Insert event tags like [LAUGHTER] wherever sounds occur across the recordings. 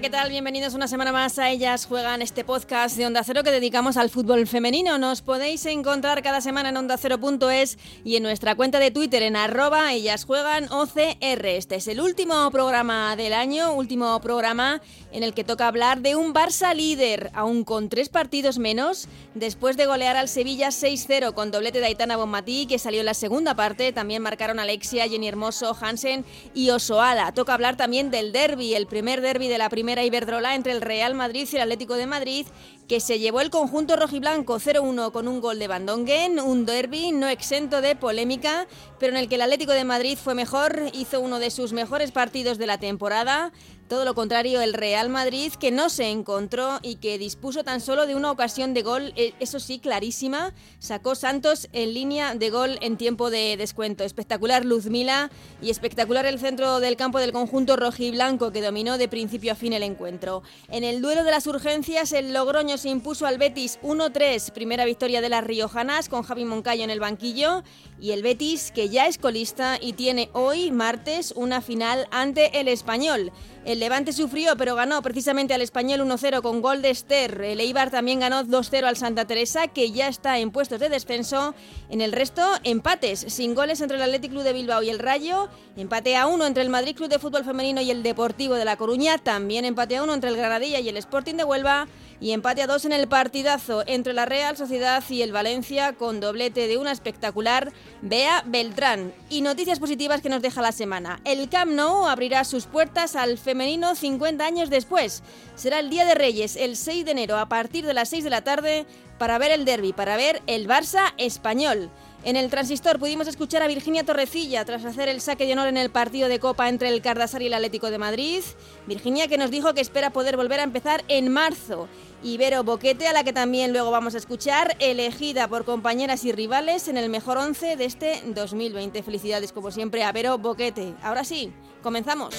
¿Qué tal? Bienvenidos una semana más a Ellas Juegan, este podcast de Onda Cero que dedicamos al fútbol femenino. Nos podéis encontrar cada semana en ondacero.es y en nuestra cuenta de Twitter en arroba Ellas Juegan OCR. Este es el último programa del año, último programa en el que toca hablar de un Barça líder, aún con tres partidos menos, después de golear al Sevilla 6-0 con doblete de Aitana Bonmatí, que salió en la segunda parte. También marcaron Alexia, Jenny Hermoso, Hansen y Osoala. Toca hablar también del derby, el primer derby de la primera Iberdrola entre el Real Madrid y el Atlético de Madrid, que se llevó el conjunto rojiblanco 0-1 con un gol de Bandongen, un derby no exento de polémica, pero en el que el Atlético de Madrid fue mejor, hizo uno de sus mejores partidos de la temporada. Todo lo contrario, el Real Madrid, que no se encontró y que dispuso tan solo de una ocasión de gol, eh, eso sí, clarísima, sacó Santos en línea de gol en tiempo de descuento. Espectacular Luzmila y espectacular el centro del campo del conjunto rojiblanco que dominó de principio a fin el encuentro. En el duelo de las urgencias, el Logroño se impuso al Betis 1-3, primera victoria de las riojanas con Javi Moncayo en el banquillo y el Betis, que ya es colista y tiene hoy, martes, una final ante el Español. El Levante sufrió, pero ganó precisamente al Español 1-0 con gol de Esther. El Eibar también ganó 2-0 al Santa Teresa, que ya está en puestos de descenso. En el resto, empates, sin goles entre el Athletic Club de Bilbao y el Rayo. Empate a uno entre el Madrid Club de Fútbol Femenino y el Deportivo de La Coruña. También empate a uno entre el Granadilla y el Sporting de Huelva y empate a dos en el partidazo entre la Real Sociedad y el Valencia con doblete de una espectacular Bea Beltrán. Y noticias positivas que nos deja la semana. El Camp Nou abrirá sus puertas al femenino 50 años después. Será el Día de Reyes, el 6 de enero, a partir de las 6 de la tarde, para ver el derby, para ver el Barça español. En el transistor pudimos escuchar a Virginia Torrecilla tras hacer el saque de honor en el partido de Copa entre el Cardasar y el Atlético de Madrid. Virginia que nos dijo que espera poder volver a empezar en marzo. Ibero Boquete, a la que también luego vamos a escuchar, elegida por compañeras y rivales en el mejor once de este 2020. Felicidades como siempre a Vero Boquete. Ahora sí, comenzamos.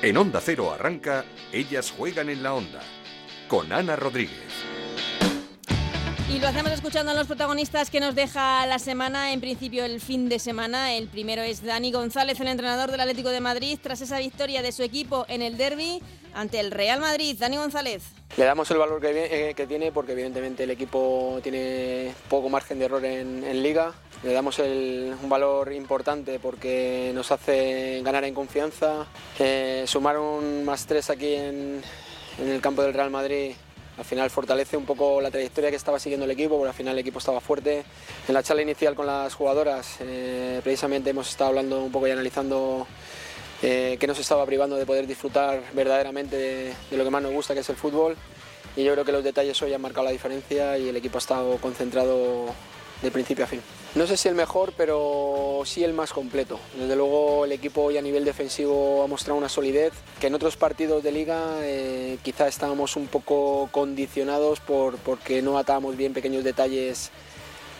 En Onda Cero arranca Ellas juegan en la Onda con Ana Rodríguez. Y lo hacemos escuchando a los protagonistas que nos deja la semana, en principio el fin de semana. El primero es Dani González, el entrenador del Atlético de Madrid, tras esa victoria de su equipo en el derby ante el Real Madrid. Dani González. Le damos el valor que, eh, tiene porque evidentemente el equipo tiene poco margen de error en, liga. Le damos un valor importante porque nos hace ganar en confianza. Eh, sumar un más tres aquí en, en el campo del Real Madrid al final fortalece un poco la trayectoria que estaba siguiendo el equipo, porque al final el equipo estaba fuerte. En la charla inicial con las jugadoras, eh, precisamente hemos estado hablando un poco y analizando eh, qué nos estaba privando de poder disfrutar verdaderamente de, de, lo que más nos gusta, que es el fútbol. Y yo creo que los detalles hoy han marcado la diferencia y el equipo ha estado concentrado de principio a fin. No sé si el mejor, pero sí el más completo. Desde luego el equipo hoy a nivel defensivo ha mostrado una solidez que en otros partidos de liga eh, quizá estábamos un poco condicionados por, porque no atábamos bien pequeños detalles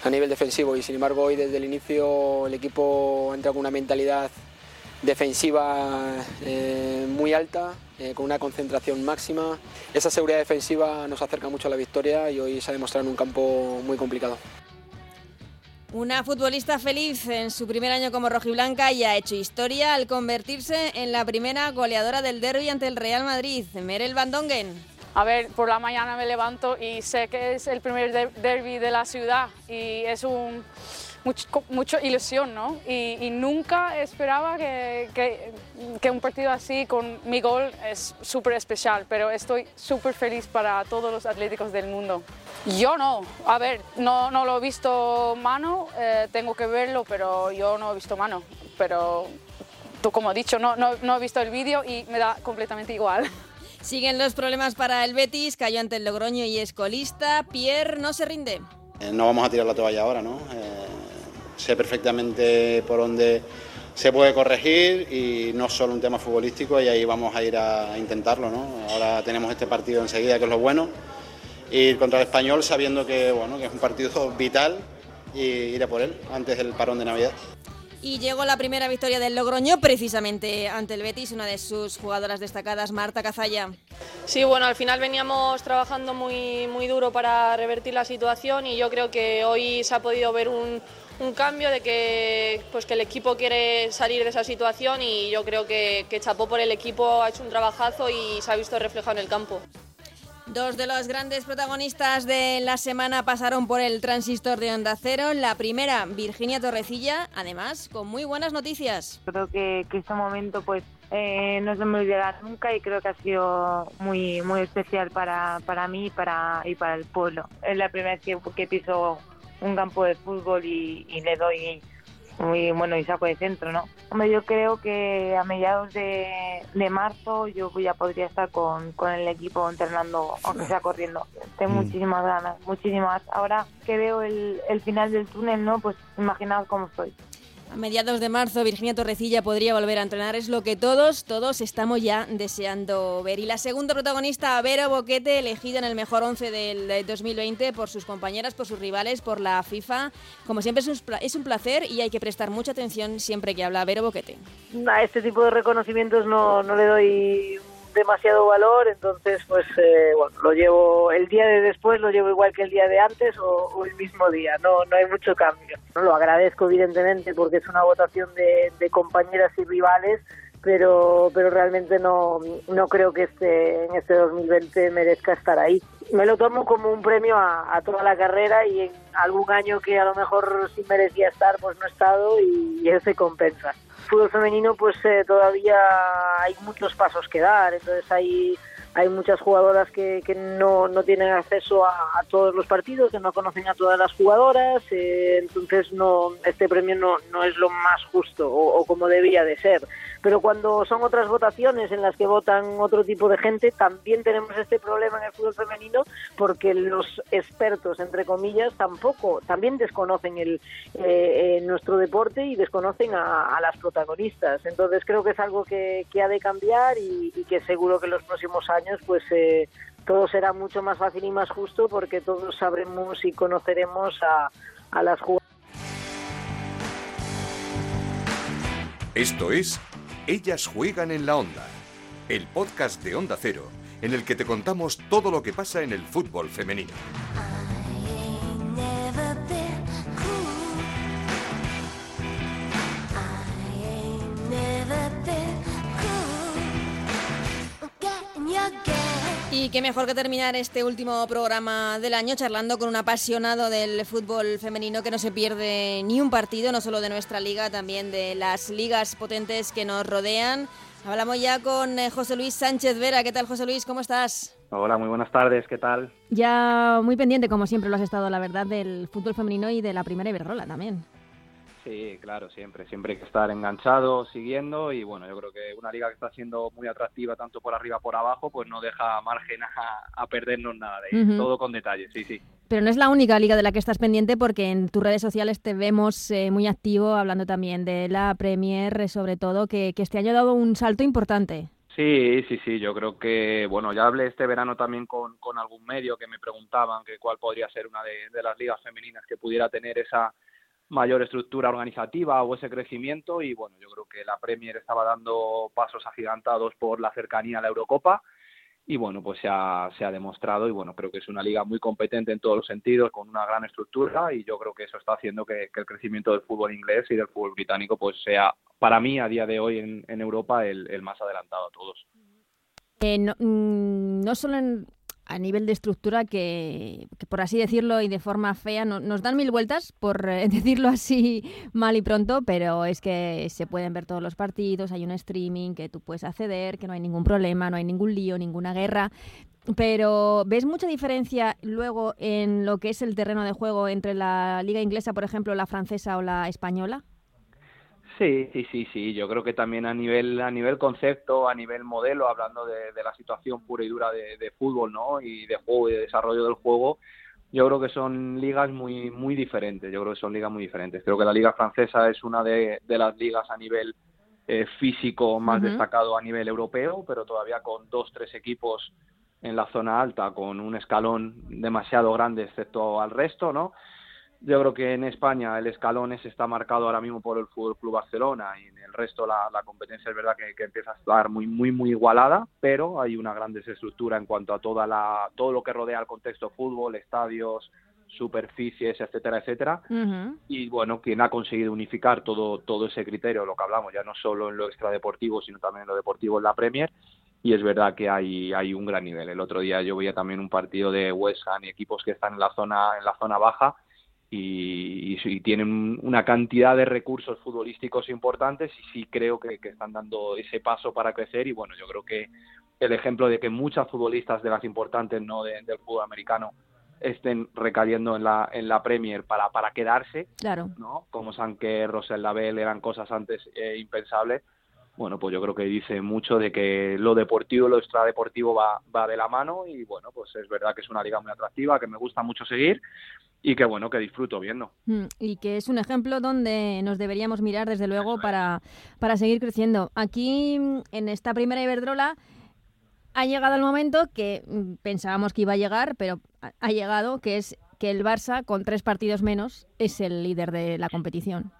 a nivel defensivo y sin embargo hoy desde el inicio el equipo ha entrado con una mentalidad defensiva eh, muy alta, eh, con una concentración máxima. Esa seguridad defensiva nos acerca mucho a la victoria y hoy se ha demostrado en un campo muy complicado. Una futbolista feliz en su primer año como rojiblanca y ha hecho historia al convertirse en la primera goleadora del derby ante el Real Madrid, Merel Van Dongen. A ver, por la mañana me levanto y sé que es el primer derby de la ciudad y es un mucha ilusión, ¿no? Y, nunca esperaba que, que, un partido así con mi gol es súper especial, pero estoy súper feliz para todos los atléticos del mundo. Yo no, a ver, no, no lo he visto mano, eh, tengo que verlo, pero yo no he visto mano, pero tú como he dicho, no, no, no he visto el vídeo y me da completamente igual. [LAUGHS] Siguen los problemas para el Betis, cayó ante el Logroño y es colista. Pierre no se rinde. Eh, no vamos a tirar la toalla ahora, ¿no? Eh, sé perfectamente por dónde se puede corregir y no solo un tema futbolístico y ahí vamos a ir a intentarlo. ¿no? Ahora tenemos este partido enseguida, que es lo bueno, ir contra el español sabiendo que, bueno, que es un partido [LAUGHS] vital y ir a por él antes del parón de Navidad. Y llegó la primera victoria del Logroño precisamente ante el Betis, una de sus jugadoras destacadas, Marta Cazalla. Sí, bueno, al final veníamos trabajando muy, muy duro para revertir la situación y yo creo que hoy se ha podido ver un, un cambio de que, pues que el equipo quiere salir de esa situación y yo creo que, que chapó por el equipo, ha hecho un trabajazo y se ha visto reflejado en el campo. Dos de los grandes protagonistas de la semana pasaron por el transistor de Onda Cero. La primera, Virginia Torrecilla, además, con muy buenas noticias. Creo que, que este momento pues eh, no se me olvidará nunca y creo que ha sido muy muy especial para, para mí y para, y para el pueblo. Es la primera vez que, que piso un campo de fútbol y, y le doy muy bueno y saco de centro, ¿no? Hombre, yo creo que a mediados de, de marzo yo ya podría estar con, con el equipo entrenando, aunque sea corriendo. Tengo Mm. muchísimas ganas, muchísimas. Ahora que veo el, el final del túnel, ¿no? Pues imaginaos cómo estoy. A mediados de marzo, Virginia Torrecilla podría volver a entrenar. Es lo que todos, todos estamos ya deseando ver. Y la segunda protagonista, Vero Boquete, elegida en el mejor 11 del eh, 2020 por sus compañeras, por sus rivales, por la FIFA. Como siempre, es un, pla- es un placer y hay que prestar mucha atención siempre que habla Vero Boquete. a este tipo de reconocimientos no, no le doy demasiado valor, entonces pues eh, bueno, lo llevo el día de después lo llevo igual que el día de antes o, o el mismo día, no, no hay mucho cambio. Lo agradezco evidentemente porque es una votación de, de compañeras y rivales, pero pero realmente no, no creo que este en este 2020 merezca estar ahí. Me lo tomo como un premio a, a toda la carrera y en algún año que a lo mejor sí merecía estar, pues no he estado y, y eso se compensa fútbol femenino pues eh, todavía hay muchos pasos que dar, entonces hay hay muchas jugadoras que, no, no tienen acceso a, todos los partidos, que no conocen a todas las jugadoras, eh, entonces no este premio no, no es lo más justo o, o como debía de ser. Pero cuando son otras votaciones en las que votan otro tipo de gente, también tenemos este problema en el fútbol femenino porque los expertos, entre comillas, tampoco, también desconocen el, eh, eh, nuestro deporte y desconocen a, a las protagonistas. Entonces creo que es algo que, que ha de cambiar y, y que seguro que en los próximos años pues eh, todo será mucho más fácil y más justo porque todos sabremos y conoceremos a, a las jugadoras. Esto es Ellas juegan en la onda, el podcast de Onda Cero, en el que te contamos todo lo que pasa en el fútbol femenino. Y qué mejor que terminar este último programa del año charlando con un apasionado del fútbol femenino que no se pierde ni un partido, no solo de nuestra liga, también de las ligas potentes que nos rodean. Hablamos ya con eh, José Luis Sánchez Vera. ¿Qué tal, José Luis? ¿Cómo estás? Hola, muy buenas tardes, ¿qué tal? Ya muy pendiente, como siempre lo has estado, la verdad, del fútbol femenino y de la primera Iberdrola también. Sí, claro, siempre, siempre hay que estar enganchado, siguiendo y bueno, yo creo que una liga que está siendo muy atractiva tanto por arriba como por abajo, pues no deja margen a, a perdernos nada de ahí, todo con detalle, sí, sí. Pero no es la única liga de la que estás pendiente porque en tus redes sociales te vemos eh, muy activo hablando también de la Premier, eh, sobre todo, que, que este año ha dado un salto importante. Sí, sí, sí, yo creo que, bueno, ya hablé este verano también con, con algún medio que me preguntaban que cuál podría ser una de, de las ligas femeninas que pudiera tener esa mayor estructura organizativa o ese crecimiento y bueno, yo creo que la Premier estaba dando pasos agigantados por la cercanía a la Eurocopa y bueno, pues se ha, se ha demostrado y bueno, creo que es una liga muy competente en todos los sentidos, con una gran estructura y yo creo que eso está haciendo que, el crecimiento del fútbol inglés y del fútbol británico pues sea para mí a día de hoy en, en Europa el, el más adelantado a todos. Eh, no, mm, no solo en- a nivel de estructura, que, que por así decirlo y de forma fea, no- nos dan mil vueltas, por eh, [LAUGHS] decirlo así mal y pronto, pero es que se pueden ver todos los partidos, hay un streaming que tú puedes acceder, que no hay ningún problema, no hay ningún lío, ninguna guerra. Pero ¿ves mucha diferencia luego en lo que es el terreno de juego entre la liga inglesa, por ejemplo, la francesa o la española? Sí, sí, sí, sí. Yo creo que también a nivel a nivel concepto, a nivel modelo, hablando de, de la situación pura y dura de, de fútbol, ¿no? Y de juego y de desarrollo del juego, yo creo que son ligas muy muy diferentes. Yo creo que son ligas muy diferentes. Creo que la liga francesa es una de, de las ligas a nivel eh, físico más destacado a nivel europeo, pero todavía con dos tres equipos en la zona alta, con un escalón demasiado grande excepto al resto, ¿no? Yo creo que en España el escalón se está marcado ahora mismo por el Fútbol Club Barcelona y en el resto la, competencia es verdad que, empieza a estar muy muy muy igualada, pero hay una gran desestructura en cuanto a toda la todo lo que rodea el contexto fútbol, estadios, superficies, etcétera, etcétera. Y bueno, quien ha conseguido unificar todo todo ese criterio, lo que hablamos ya no solo en lo extradeportivo, sino también en lo deportivo en la Premier, y es verdad que hay, hay un gran nivel. El otro día yo veía también un partido de West Ham y equipos que están en la zona en la zona baja y, tienen una cantidad de recursos futbolísticos importantes y sí creo que, están dando ese paso para crecer y bueno, yo creo que el ejemplo de que muchas futbolistas de las importantes no del fútbol americano estén recayendo en la en la Premier para para quedarse, claro. ¿no? Como Sanker, Rosel Label eran cosas antes eh, impensables. Bueno, pues yo creo que dice mucho de que lo deportivo, lo extradeportivo va, va de la mano y bueno, pues es verdad que es una liga muy atractiva, que me gusta mucho seguir y que bueno, que disfruto viendo. Mm, y que es un ejemplo donde nos deberíamos mirar desde luego para, para seguir creciendo. Aquí en esta primera Iberdrola ha llegado el momento que mm, pensábamos que iba a llegar, pero ha llegado, que es que el Barça, con tres partidos menos, es el líder de la competición.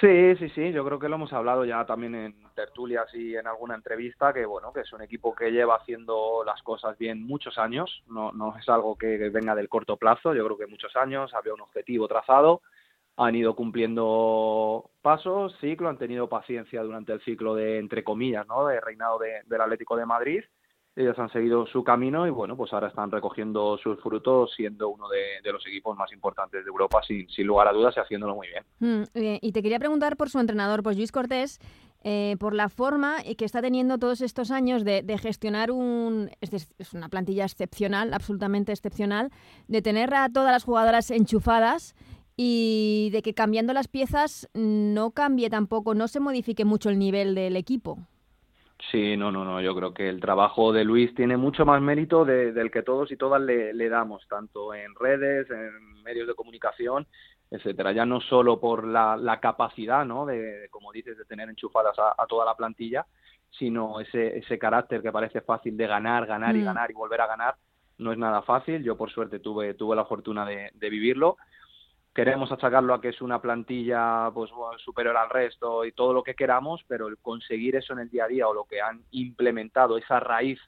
Sí, sí, sí, yo creo que lo hemos hablado ya también en tertulias y en alguna entrevista, que bueno, que es un equipo que lleva haciendo las cosas bien muchos años, no, no es algo que venga del corto plazo, yo creo que muchos años, había un objetivo trazado, han ido cumpliendo pasos, ciclo, han tenido paciencia durante el ciclo de, entre comillas, ¿no?, de reinado del Atlético de Madrid, ellos han seguido su camino y bueno, pues ahora están recogiendo sus frutos siendo uno de, los equipos más importantes de Europa sin, lugar a dudas y haciéndolo muy bien. Mm, eh, y te quería preguntar por su entrenador, pues Luis Cortés, eh, por la forma que está teniendo todos estos años de, gestionar un... Es, una plantilla excepcional, absolutamente excepcional, de tener a todas las jugadoras enchufadas y de que cambiando las piezas no cambie tampoco, no se modifique mucho el nivel del equipo. Sí, no, no, no. Yo creo que el trabajo de Luis tiene mucho más mérito del que todos y todas le, damos, tanto en redes, en medios de comunicación, etcétera. Ya no solo por la, capacidad, ¿no? De, como dices, de tener enchufadas a, toda la plantilla, sino ese, ese carácter que parece fácil de ganar, ganar y mm. ganar y volver a ganar. No es nada fácil. Yo, por suerte, tuve, tuve la fortuna de vivirlo queremos achacarlo a que es una plantilla pues superior al resto y todo lo que queramos, pero el conseguir eso en el día a día o lo que han implementado, esa raíz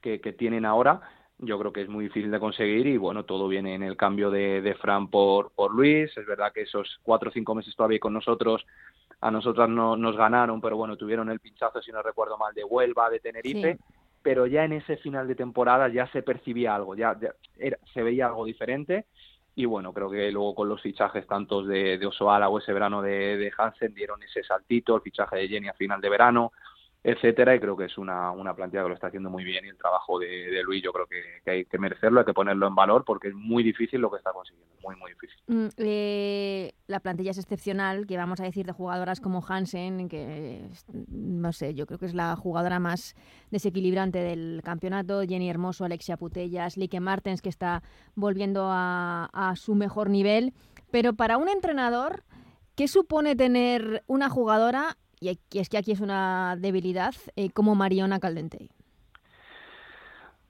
que, tienen ahora, yo creo que es muy difícil de conseguir y bueno, todo viene en el cambio de, de Fran por, por Luis. Es verdad que esos cuatro o cinco meses todavía con nosotros, a nosotras no, nos ganaron, pero bueno, tuvieron el pinchazo, si no recuerdo mal, de Huelva, de Tenerife. Pero ya en ese final de temporada ya se percibía algo, ya, se veía algo diferente y bueno, creo que luego con los fichajes tantos de, de Osoala o ese verano de, de, Hansen dieron ese saltito, el fichaje de Jenny a final de verano, etcétera, y creo que es una, una plantilla que lo está haciendo muy bien y el trabajo de, de Luis yo creo que, hay que merecerlo, hay que ponerlo en valor porque es muy difícil lo que está consiguiendo, muy, muy difícil. Eh, la plantilla es excepcional, que vamos a decir de jugadoras como Hansen, que no sé, yo creo que es la jugadora más desequilibrante del campeonato, Jenny Hermoso, Alexia Putellas, Lique Martens, que está volviendo a, a su mejor nivel, pero para un entrenador... ¿Qué supone tener una jugadora y es que aquí es una debilidad, eh, como Mariona Caldentey.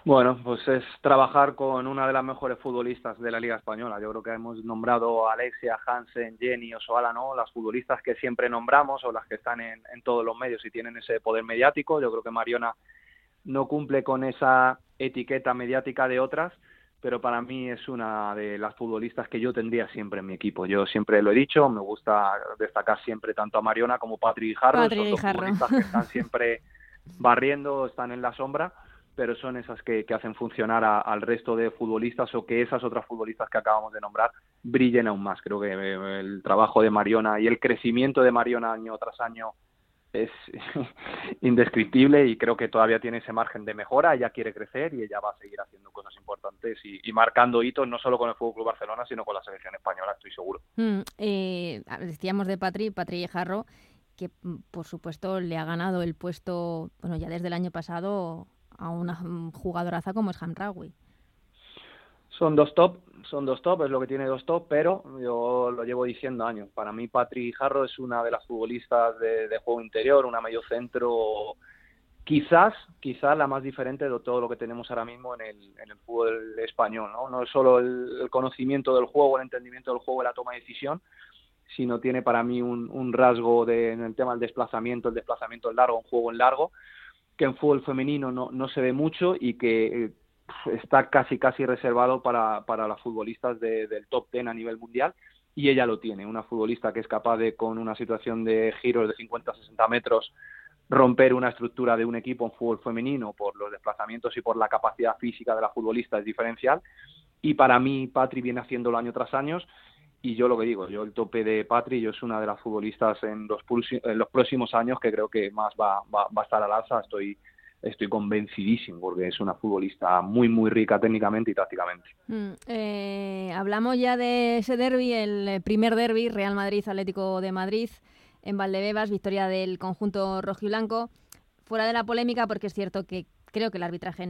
Bueno, pues es trabajar con una de las mejores futbolistas de la Liga Española. Yo creo que hemos nombrado a Alexia, Hansen, Jenny, Osoala, ¿no? Las futbolistas que siempre nombramos o las que están en, en todos los medios y tienen ese poder mediático. Yo creo que Mariona no cumple con esa etiqueta mediática de otras pero para mí es una de las futbolistas que yo tendría siempre en mi equipo. Yo siempre lo he dicho, me gusta destacar siempre tanto a Mariona como Patri Jarro, son dos futbolistas que están [LAUGHS] siempre barriendo, están en la sombra, pero son esas que, hacen funcionar al resto de futbolistas o que esas otras futbolistas que acabamos de nombrar brillen aún más. Creo que eh, el trabajo de Mariona y el crecimiento de Mariona año tras año es [LAUGHS] indescriptible y creo que todavía tiene ese margen de mejora, ella quiere crecer y ella va a seguir haciendo cosas importantes y, marcando hitos no solo con el Fútbol Club Barcelona, sino con la selección española, estoy seguro. Mm, eh, decíamos de Patri, Patri Jarro, que mm, por supuesto le ha ganado el puesto, bueno, ya desde el año pasado a una jugadoraza como es Hamraoui. Son dos top, son dos top, es lo que tiene dos top, pero yo lo llevo diciendo años. Para mí, Patri Jarro es una de las futbolistas de, juego interior, una medio centro quizás, quizás la más diferente de todo lo que tenemos ahora mismo en el, fútbol español, ¿no? No es solo el, conocimiento del juego, el entendimiento del juego, la toma de decisión, sino tiene para mí un, un rasgo de, en el tema del desplazamiento, el desplazamiento en largo, un juego en largo, que en fútbol femenino no, no se ve mucho y que eh, está casi casi reservado para, para las futbolistas del top ten a nivel mundial y ella lo tiene, una futbolista que es capaz de con una situación de giros de 50-60 metros romper una estructura de un equipo en fútbol femenino por los desplazamientos y por la capacidad física de la futbolista es diferencial. Y para mí, Patri viene haciéndolo año tras año. Y yo lo que digo, yo el tope de Patri, yo es una de las futbolistas en los, en los próximos años que creo que más va, va, a estar al alza. Estoy, estoy convencidísimo porque es una futbolista muy, muy rica técnicamente y tácticamente. Mm, eh, hablamos ya de ese derby, el primer derby, Real Madrid-Atlético de Madrid en Valdebebas, victoria del conjunto rojiblanco. Fuera de la polémica, porque es cierto que creo que el arbitraje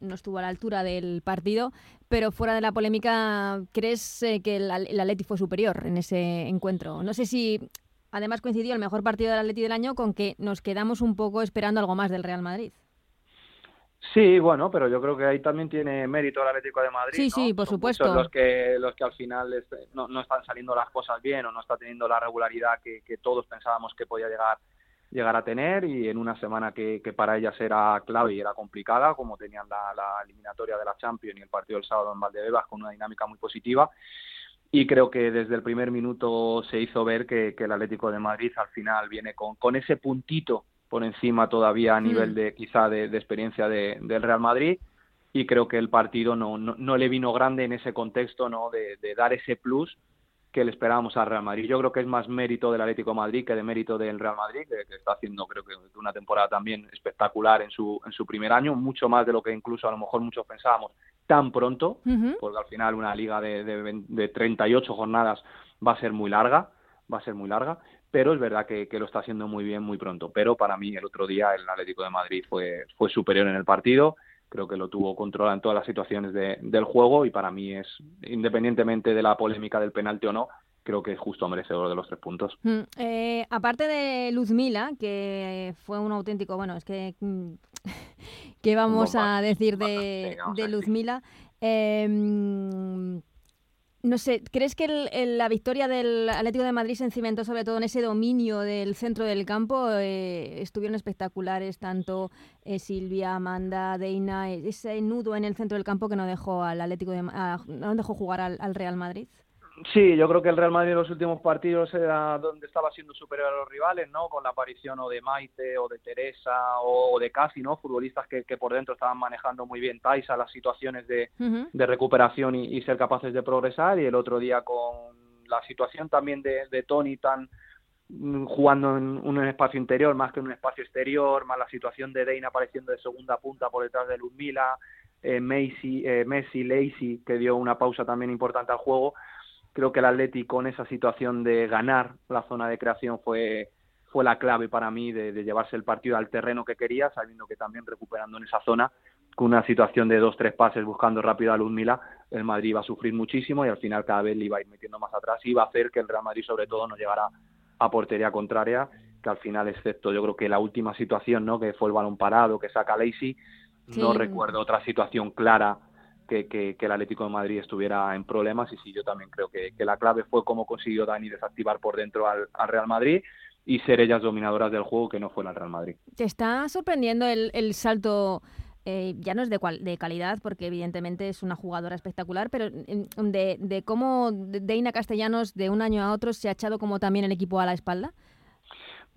no estuvo a la altura del partido, pero fuera de la polémica, ¿crees eh, que el, Atleti fue superior en ese encuentro? No sé si además coincidió el mejor partido del Atleti del año con que nos quedamos un poco esperando algo más del Real Madrid. Sí, bueno, pero yo creo que ahí también tiene mérito el Atlético de Madrid. Sí, sí, por supuesto. Los que, los que al final no, no, están saliendo las cosas bien o no está teniendo la regularidad que, todos pensábamos que podía llegar llegar a tener y en una semana que, que, para ellas era clave y era complicada, como tenían la, la, eliminatoria de la Champions y el partido del sábado en Valdebebas con una dinámica muy positiva. Y creo que desde el primer minuto se hizo ver que, que el Atlético de Madrid al final viene con, con ese puntito por encima todavía a nivel mm. de quizá de, experiencia de, del Real Madrid y creo que el partido no, no, le vino grande en ese contexto no de, dar ese plus que le esperábamos al Real Madrid. Yo creo que es más mérito del Atlético Madrid que de mérito del Real Madrid, que, está haciendo creo que una temporada también espectacular en su, en su primer año, mucho más de lo que incluso a lo mejor muchos pensábamos tan pronto, porque al final una liga de, de, de 38 jornadas va a ser muy larga, va a ser muy larga, pero es verdad que, lo está haciendo muy bien muy pronto. Pero para mí el otro día el Atlético de Madrid fue, fue superior en el partido, creo que lo tuvo controlado en todas las situaciones del juego y para mí es, independientemente de la polémica del penalti o no, creo que es justo merecedor de los tres puntos. Mm, eh, aparte de Luzmila, que fue un auténtico, bueno, es que, mm, [LAUGHS] ¿qué vamos a decir de, de Luzmila? Eh, no sé, ¿crees que la victoria del Atlético de Madrid se cimentó sobre todo en ese dominio del centro del campo? Eh, estuvieron espectaculares tanto eh, Silvia, Amanda, Deina, ese nudo en el centro del campo que no dejó al Atlético de, no dejó jugar al Real Madrid. Sí, yo creo que el Real Madrid en los últimos partidos era donde estaba siendo superior a los rivales, ¿no? Con la aparición o de Maite o de Teresa o de Casi, ¿no? Futbolistas que, que por dentro estaban manejando muy bien Taisa las situaciones de, de recuperación y, ser capaces de progresar. Y el otro día con la situación también de, de Tony tan mm, jugando en un espacio interior más que en un espacio exterior, más la situación de Deina apareciendo de segunda punta por detrás de Luzmila, eh, Messi, eh, Messi, Lacey, que dio una pausa también importante al juego creo que el Atleti con esa situación de ganar la zona de creación fue fue la clave para mí de, llevarse el partido al terreno que quería, sabiendo que también recuperando en esa zona, con una situación de dos, tres pases buscando rápido a Luzmila, el Madrid iba a sufrir muchísimo y al final cada vez le iba a ir metiendo más atrás y iba a hacer que el Real Madrid sobre todo no llegara a portería contraria, que al final, excepto yo creo que la última situación, ¿no? que fue el balón parado, que saca Lacey, no recuerdo otra situación clara que, el Atlético de Madrid estuviera en problemas y sí, yo también creo que, la clave fue cómo consiguió Dani desactivar por dentro al, Real Madrid y ser ellas dominadoras del juego que no fue el Real Madrid. ¿Te está sorprendiendo el, salto? Eh, ya no es de, de calidad, porque evidentemente es una jugadora espectacular, pero de, de cómo Deina Castellanos de un año a otro se ha echado como también el equipo a la espalda.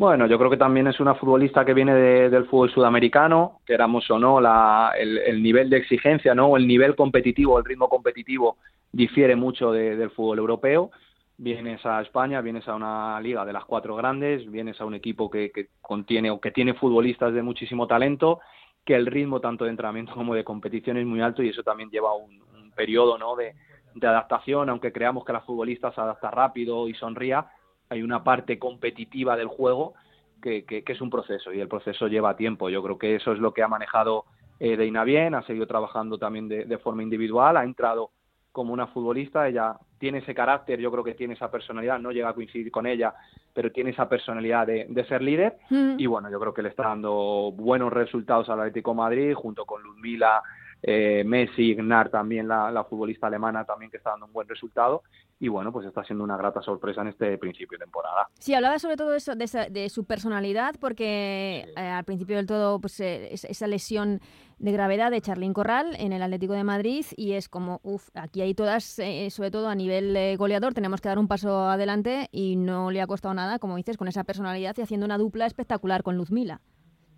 Bueno, yo creo que también es una futbolista que viene del fútbol sudamericano, queramos o no, la, el, nivel de exigencia, ¿no? el nivel competitivo, el ritmo competitivo difiere mucho del fútbol europeo. Vienes a España, vienes a una liga de las cuatro grandes, vienes a un equipo que, contiene o que tiene futbolistas de muchísimo talento, que el ritmo tanto de entrenamiento como de competición es muy alto y eso también lleva un, un periodo ¿no? de, de adaptación, aunque creamos que la futbolista se adapta rápido y sonría, hay una parte competitiva del juego que, que, es un proceso y el proceso lleva tiempo. Yo creo que eso es lo que ha manejado eh, Deina bien, ha seguido trabajando también de, forma individual, ha entrado como una futbolista, ella tiene ese carácter, yo creo que tiene esa personalidad, no llega a coincidir con ella, pero tiene esa personalidad de, de ser líder Mm. y bueno, yo creo que le está dando buenos resultados al Atlético de Madrid junto con Ludmila, eh, Messi, Ignar también, la, la futbolista alemana también que está dando un buen resultado y bueno, pues está siendo una grata sorpresa en este principio de temporada. Sí, hablaba sobre todo eso, de, esa- de su personalidad, porque eh, al principio del todo, pues eh, es- esa lesión de gravedad de Charlín Corral en el Atlético de Madrid y es como, uff, aquí hay todas, eh, sobre todo a nivel eh, goleador, tenemos que dar un paso adelante y no le ha costado nada, como dices, con esa personalidad y haciendo una dupla espectacular con Luzmila.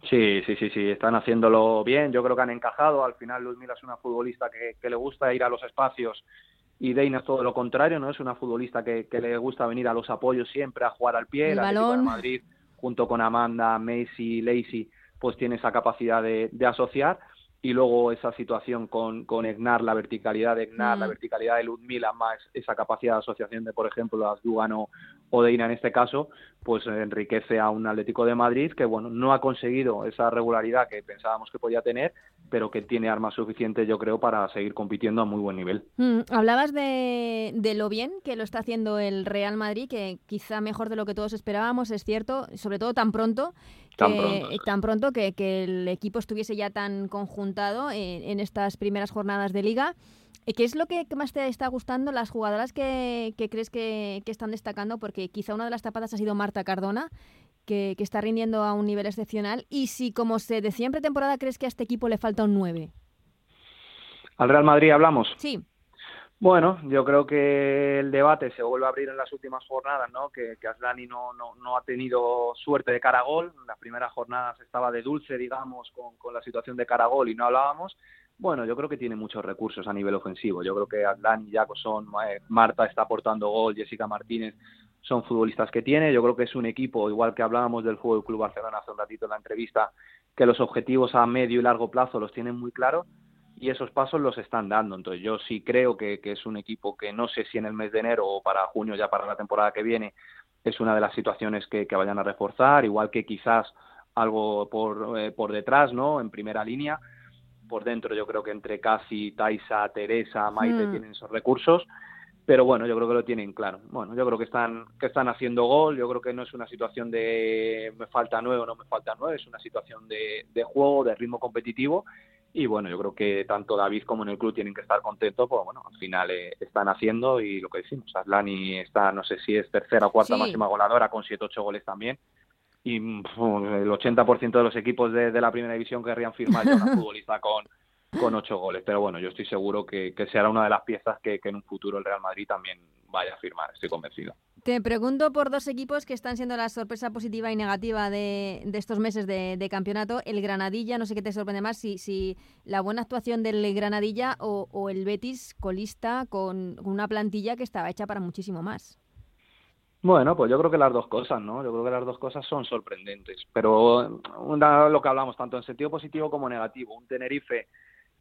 Sí, sí, sí, sí, están haciéndolo bien, yo creo que han encajado, al final Ludmila es una futbolista que, que le gusta ir a los espacios y Deina es todo lo contrario, ¿no? Es una futbolista que, que le gusta venir a los apoyos siempre, a jugar al pie, El Atlético de balón. Madrid junto con Amanda, Messi, Lacey, pues tiene esa capacidad de, de asociar y luego esa situación con, con Egnar, la verticalidad de Egnar, Mm. la verticalidad de Ludmila, más esa capacidad de asociación de, por ejemplo, las Dugano o Deina en este caso, pues enriquece a un Atlético de Madrid que, bueno, no ha conseguido esa regularidad que pensábamos que podía tener, pero que tiene armas suficientes, yo creo, para seguir compitiendo a muy buen nivel. Mm, hablabas de, de lo bien que lo está haciendo el Real Madrid, que quizá mejor de lo que todos esperábamos, es cierto, sobre todo tan pronto, Tan que, pronto, sí. tan pronto que, que el equipo estuviese ya tan conjuntado en, en estas primeras jornadas de liga. Eh, ¿Qué es lo que que más te está gustando? Las jugadoras que, que crees que, que están destacando, porque quizá una de las tapadas ha sido Marta Cardona, que, que está rindiendo a un nivel excepcional. Y si, como se decía en pretemporada, crees que a este equipo le falta un 9. ¿Al Real Madrid hablamos? Sí. Bueno, yo creo que el debate se vuelve a abrir en las últimas jornadas, ¿no? Que, que Aslani no, no, ha tenido suerte de cara a gol. En las primeras jornadas estaba de dulce, digamos, con, la situación de cara a gol y no hablábamos. Bueno, yo creo que tiene muchos recursos a nivel ofensivo. Yo creo que Aslani, Jacobson, eh, Marta está aportando gol, Jessica Martínez son futbolistas que tiene. Yo creo que es un equipo, igual que hablábamos del Fútbol Club Barcelona hace un ratito en la entrevista, que los objetivos a medio y largo plazo los tienen muy claros y esos pasos los están dando. Entonces yo sí creo que, que es un equipo que no sé si en el mes de enero o para junio, ya para la temporada que viene, es una de las situaciones que, que vayan a reforzar, igual que quizás algo por, eh, por detrás, ¿no? En primera línea. Por dentro yo creo que entre Casi, Taisa, Teresa, Maite Hmm. tienen esos recursos. Pero bueno, yo creo que lo tienen claro. Bueno, yo creo que están, que están haciendo gol. Yo creo que no es una situación de me falta nueve o no me falta nueve. Es una situación de, de juego, de ritmo competitivo. Y bueno, yo creo que tanto David como en el club tienen que estar contentos, pues bueno, al final eh, están haciendo y lo que decimos, Aslani está, no sé si es tercera o cuarta Sí. máxima goleadora con 7-8 goles también. Y mm, el 80% de los equipos de, de la primera división querrían firmar ya una [LAUGHS] futbolista con, con 8 goles. Pero bueno, yo estoy seguro que, que será una de las piezas que, que en un futuro el Real Madrid también vaya a firmar, estoy convencido. Te pregunto por dos equipos que están siendo la sorpresa positiva y negativa de, de estos meses de, de campeonato. El Granadilla, no sé qué te sorprende más, si, si la buena actuación del Granadilla o, el Betis colista con, con una plantilla que estaba hecha para muchísimo más. Bueno, pues yo creo que las dos cosas, ¿no? Yo creo que las dos cosas son sorprendentes. Pero una, lo que hablamos, tanto en sentido positivo como negativo. Un Tenerife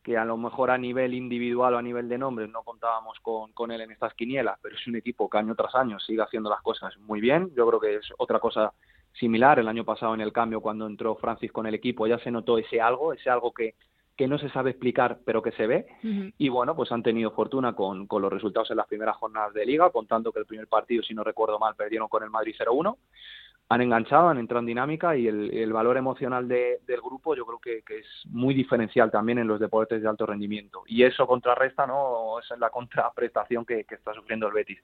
que a lo mejor a nivel individual o a nivel de nombres no contábamos con, con él en estas quinielas, pero es un equipo que año tras año sigue haciendo las cosas muy bien. Yo creo que es otra cosa similar. El año pasado en el cambio, cuando entró Francis con el equipo, ya se notó ese algo, ese algo que, que no se sabe explicar, pero que se ve. Y bueno, pues han tenido fortuna con, con los resultados en las primeras jornadas de liga, contando que el primer partido, si no recuerdo mal, perdieron con el Madrid 0-1. Han enganchado, han entrado en dinámica y el, el valor emocional de- del grupo yo creo que, que es muy diferencial también en los deportes de alto rendimiento. Y eso contrarresta, ¿no? Esa es la contraprestación que, que está sufriendo el Betis.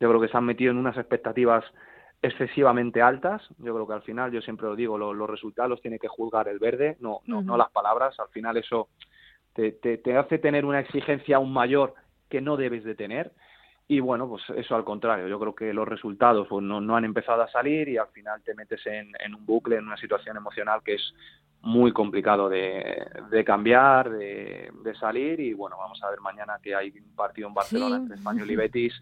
Yo creo que se han metido en unas expectativas excesivamente altas. Yo creo que al final, yo siempre lo digo, lo- los resultados los tiene que juzgar el verde, no, no, no las palabras. Al final eso te, te, te hace tener una exigencia aún mayor que no debes de tener. Y bueno, pues eso al contrario, yo creo que los resultados pues, no, no han empezado a salir y al final te metes en, en un bucle, en una situación emocional que es muy complicado de, de cambiar, de, de salir y bueno, vamos a ver mañana que hay un partido en Barcelona Sí. entre Español y Betis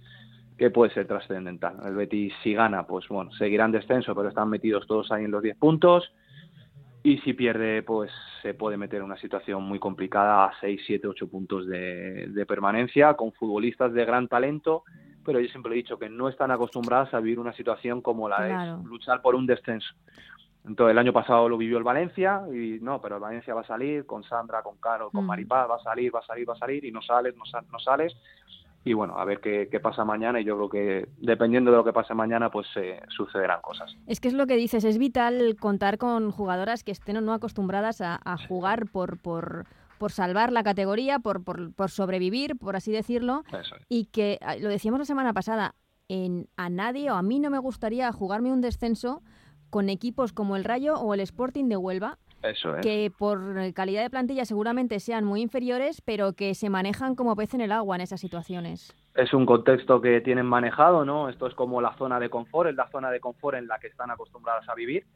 que puede ser trascendental. El Betis si gana, pues bueno, seguirán descenso, pero están metidos todos ahí en los 10 puntos y si pierde, pues se puede meter en una situación muy complicada a 6, 7, 8 puntos de, de permanencia, con futbolistas de gran talento, pero yo siempre he dicho que no están acostumbradas a vivir una situación como la Claro. de luchar por un descenso. Entonces, el año pasado lo vivió el Valencia y no, pero el Valencia va a salir con Sandra, con Caro, con Mm. Maripaz, va a salir, va a salir, va a salir y no sales, no, sa- no sales. Y bueno, a ver qué, pasa mañana y yo creo que dependiendo de lo que pase mañana pues eh, sucederán cosas. Es que es lo que dices, es vital contar con jugadoras que estén o no acostumbradas a, jugar por, por, por salvar la categoría, por, por, por sobrevivir, por así decirlo, y que, ah, lo decíamos la semana pasada, en, a nadie o a mí no me gustaría jugarme un descenso con equipos como el Rayo o el Sporting de Huelva, que por calidad de plantilla seguramente sean muy inferiores, pero que se manejan como pez en el agua en esas situaciones. Es un contexto que tienen manejado, ¿no? Esto es como la zona de confort, es la zona de confort en la que están acostumbradas a vivir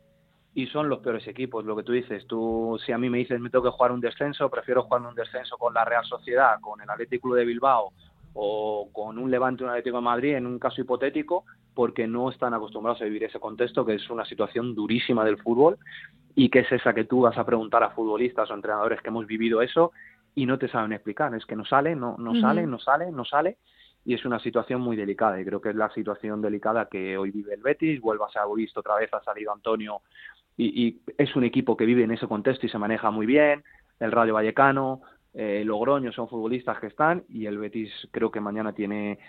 y son los peores equipos, lo que tú dices. Tú, si a mí me dices me tengo que jugar un descenso, prefiero jugar un descenso con la Real Sociedad, con el Atlético de Bilbao o con un Levante un Atlético de Madrid en un caso hipotético, porque no están acostumbrados a vivir ese contexto, que es una situación durísima del fútbol y que es esa que tú vas a preguntar a futbolistas o entrenadores que hemos vivido eso y no te saben explicar. Es que no sale, no, no sale, no sale, no sale y es una situación muy delicada y creo que es la situación delicada que hoy vive el Betis. Vuelva a visto otra vez, ha salido Antonio y, y, es un equipo que vive en ese contexto y se maneja muy bien. El Rayo Vallecano, eh, Logroño son futbolistas que están y el Betis creo que mañana tiene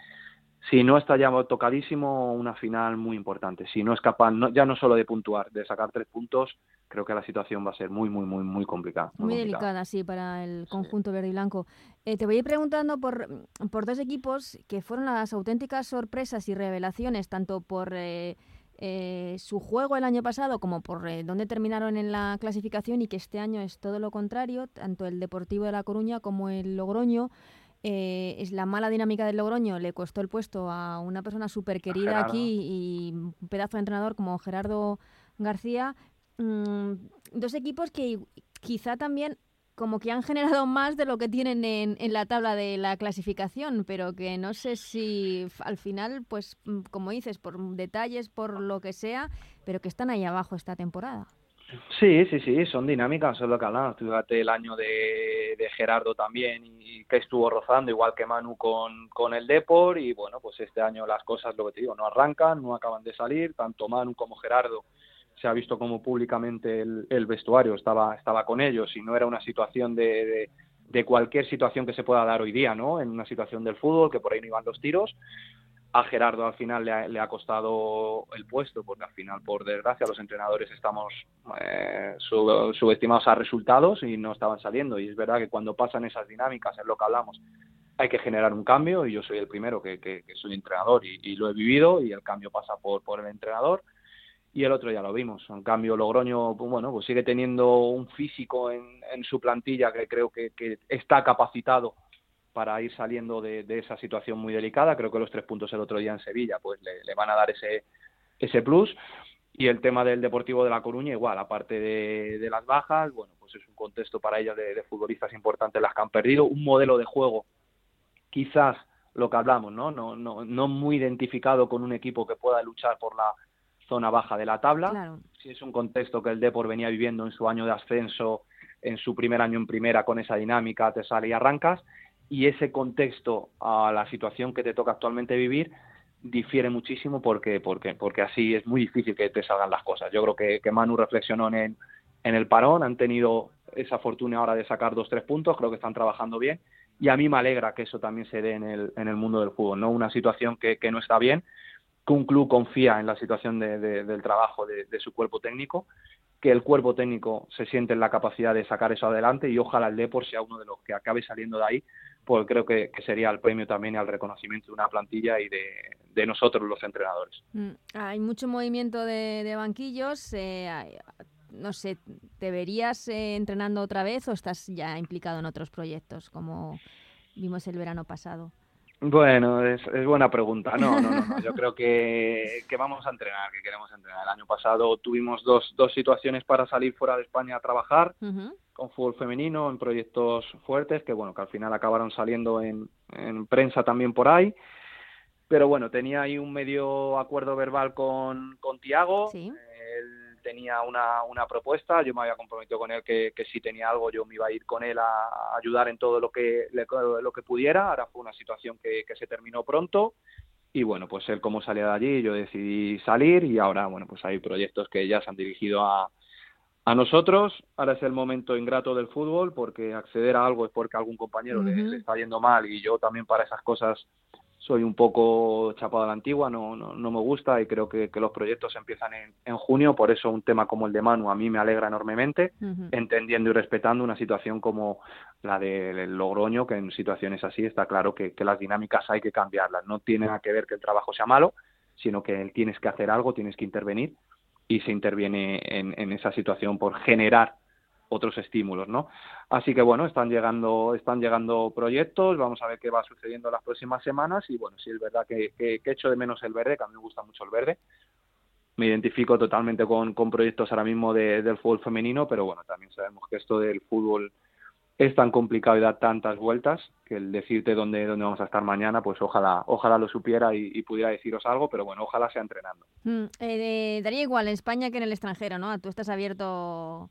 si no está ya tocadísimo, una final muy importante. Si no es capaz, ya no solo de puntuar, de sacar tres puntos, creo que la situación va a ser muy, muy, muy, muy complicada. Muy, delicada, sí, para el conjunto verde y blanco. Eh, te voy a ir preguntando por, por dos equipos que fueron las auténticas sorpresas y revelaciones, tanto por eh, eh, su juego el año pasado como por dónde terminaron en la clasificación y que este año es todo lo contrario, tanto el Deportivo de La Coruña como el Logroño. Eh, es la mala dinámica del Logroño le costó el puesto a una persona súper querida aquí y un pedazo de entrenador como Gerardo García. Mm, dos equipos que quizá también como que han generado más de lo que tienen en, en, la tabla de la clasificación, pero que no sé si al final, pues mm, como dices, por detalles, por lo que sea, pero que están ahí abajo esta temporada. Sí, sí, sí, son dinámicas, eso es lo que hablamos. Fíjate el año de, de, Gerardo también y que estuvo rozando, igual que Manu con, con el Depor. Y bueno, pues este año las cosas, lo que te digo, no arrancan, no acaban de salir. Tanto Manu como Gerardo se ha visto como públicamente el, el vestuario estaba, estaba con ellos y no era una situación de, de, de cualquier situación que se pueda dar hoy día, ¿no? En una situación del fútbol, que por ahí no iban los tiros a Gerardo al final le ha, costado el puesto, porque al final, por desgracia, los entrenadores estamos eh, subestimados a resultados y no estaban saliendo. Y es verdad que cuando pasan esas dinámicas, es lo que hablamos, hay que generar un cambio y yo soy el primero que, soy entrenador y, lo he vivido y el cambio pasa por, el entrenador y el otro ya lo vimos. En cambio, Logroño, pues bueno, pues sigue teniendo un físico en, su plantilla que creo que está capacitado para ir saliendo de, esa situación muy delicada. Creo que los tres puntos el otro día en Sevilla pues le, van a dar ese, ese plus. Y el tema del Deportivo de La Coruña, igual, aparte de, las bajas, bueno, pues es un contexto para ellas de, futbolistas importantes las que han perdido, un modelo de juego, quizás lo que hablamos, ¿no? No, no, no muy identificado con un equipo que pueda luchar por la zona baja de la tabla. Si es un contexto que el Depor venía viviendo en su año de ascenso, en su primer año en primera, con esa dinámica, te sale y arrancas y ese contexto a la situación que te toca actualmente vivir difiere muchísimo porque, porque, porque así es muy difícil que te salgan las cosas. Yo creo que, que Manu reflexionó en, en el parón, han tenido esa fortuna ahora de sacar dos, tres puntos, creo que están trabajando bien y a mí me alegra que eso también se dé en el, en el mundo del fútbol, ¿no? Una situación que, que no está bien, que un club confía en la situación de, del trabajo de, de, su cuerpo técnico, que el cuerpo técnico se siente en la capacidad de sacar eso adelante y ojalá el Depor sea uno de los que acabe saliendo de ahí pues creo que, sería el premio también al reconocimiento de una plantilla y de, nosotros los entrenadores. Mm, hay mucho movimiento de, banquillos. Eh, no sé, ¿te verías eh, entrenando otra vez o estás ya implicado en otros proyectos como vimos el verano pasado? Bueno, es, buena pregunta. No, no, no, Yo creo que, que, vamos a entrenar, que queremos entrenar. El año pasado tuvimos dos, dos situaciones para salir fuera de España a trabajar con fútbol femenino en proyectos fuertes que, bueno, que al final acabaron saliendo en, en prensa también por ahí. Pero bueno, tenía ahí un medio acuerdo verbal con, con Tiago. ¿Sí? Tenía una, una propuesta, yo me había comprometido con él que, que, si tenía algo yo me iba a ir con él a, ayudar en todo lo que, lo que pudiera, ahora fue una situación que, que se terminó pronto. Y bueno, pues él como salía de allí, yo decidí salir y ahora, bueno, pues hay proyectos que ya se han dirigido a, a nosotros. Ahora es el momento ingrato del fútbol porque acceder a algo es porque algún compañero le, está yendo mal y yo también para esas cosas soy un poco chapado a la antigua, no, no, no me gusta y creo que, que los proyectos empiezan en, en, junio, por eso un tema como el de Manu a mí me alegra enormemente, entendiendo y respetando una situación como la del Logroño, que en situaciones así está claro que, que las dinámicas hay que cambiarlas, no tiene nada que ver que el trabajo sea malo, sino que tienes que hacer algo, tienes que intervenir y se interviene en, en esa situación por generar otros estímulos, ¿no? Así que bueno, están llegando, están llegando proyectos, vamos a ver qué va sucediendo las próximas semanas y bueno, sí es verdad que, que, echo de menos el verde, que a mí me gusta mucho el verde. Me identifico totalmente con, con proyectos ahora mismo de, del fútbol femenino, pero bueno, también sabemos que esto del fútbol es tan complicado y da tantas vueltas que el decirte dónde, dónde vamos a estar mañana, pues ojalá, ojalá lo supiera y, pudiera deciros algo, pero bueno, ojalá sea entrenando. Mm, eh, daría igual en España que en el extranjero, ¿no? Tú estás abierto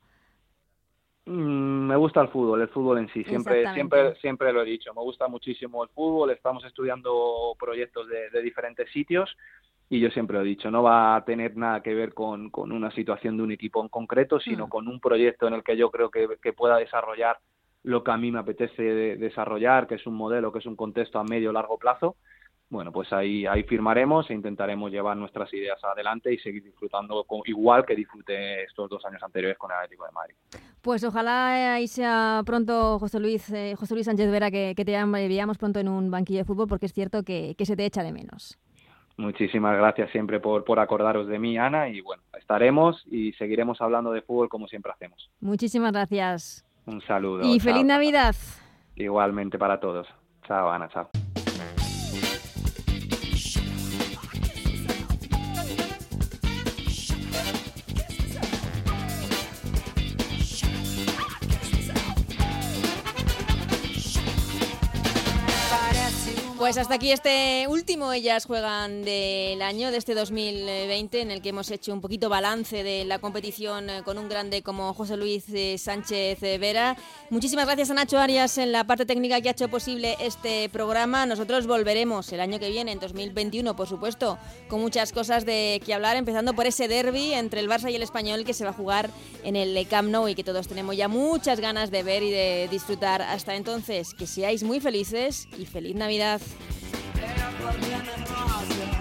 me gusta el fútbol, el fútbol en sí, siempre, siempre, siempre lo he dicho, me gusta muchísimo el fútbol, estamos estudiando proyectos de, de, diferentes sitios y yo siempre lo he dicho, no va a tener nada que ver con, con una situación de un equipo en concreto, sino mm. con un proyecto en el que yo creo que, que pueda desarrollar lo que a mí me apetece de, desarrollar, que es un modelo, que es un contexto a medio o largo plazo bueno, pues ahí, ahí firmaremos e intentaremos llevar nuestras ideas adelante y seguir disfrutando con, igual que disfruté estos dos años anteriores con el Atlético de Madrid. Pues ojalá ahí sea pronto José Luis, eh, José Luis Sánchez Vera que, que te veamos pronto en un banquillo de fútbol porque es cierto que, que se te echa de menos. Muchísimas gracias siempre por, por acordaros de mí, Ana, y bueno, estaremos y seguiremos hablando de fútbol como siempre hacemos. Muchísimas gracias. Un saludo. Y feliz Navidad. Igualmente para todos. Chao, Ana, chao. Pues hasta aquí este último Ellas Juegan del año, de este 2020, en el que hemos hecho un poquito balance de la competición eh, con un grande como José Luis eh, Sánchez eh, Vera. Muchísimas gracias a Nacho Arias en la parte técnica que ha hecho posible este programa. Nosotros volveremos el año que viene, en 2021, por supuesto, con muchas cosas de que hablar, empezando por ese derby entre el Barça y el Español que se va a jugar en el Camp Nou y que todos tenemos ya muchas ganas de ver y de disfrutar. Hasta entonces, que seáis muy felices y feliz Navidad. Era por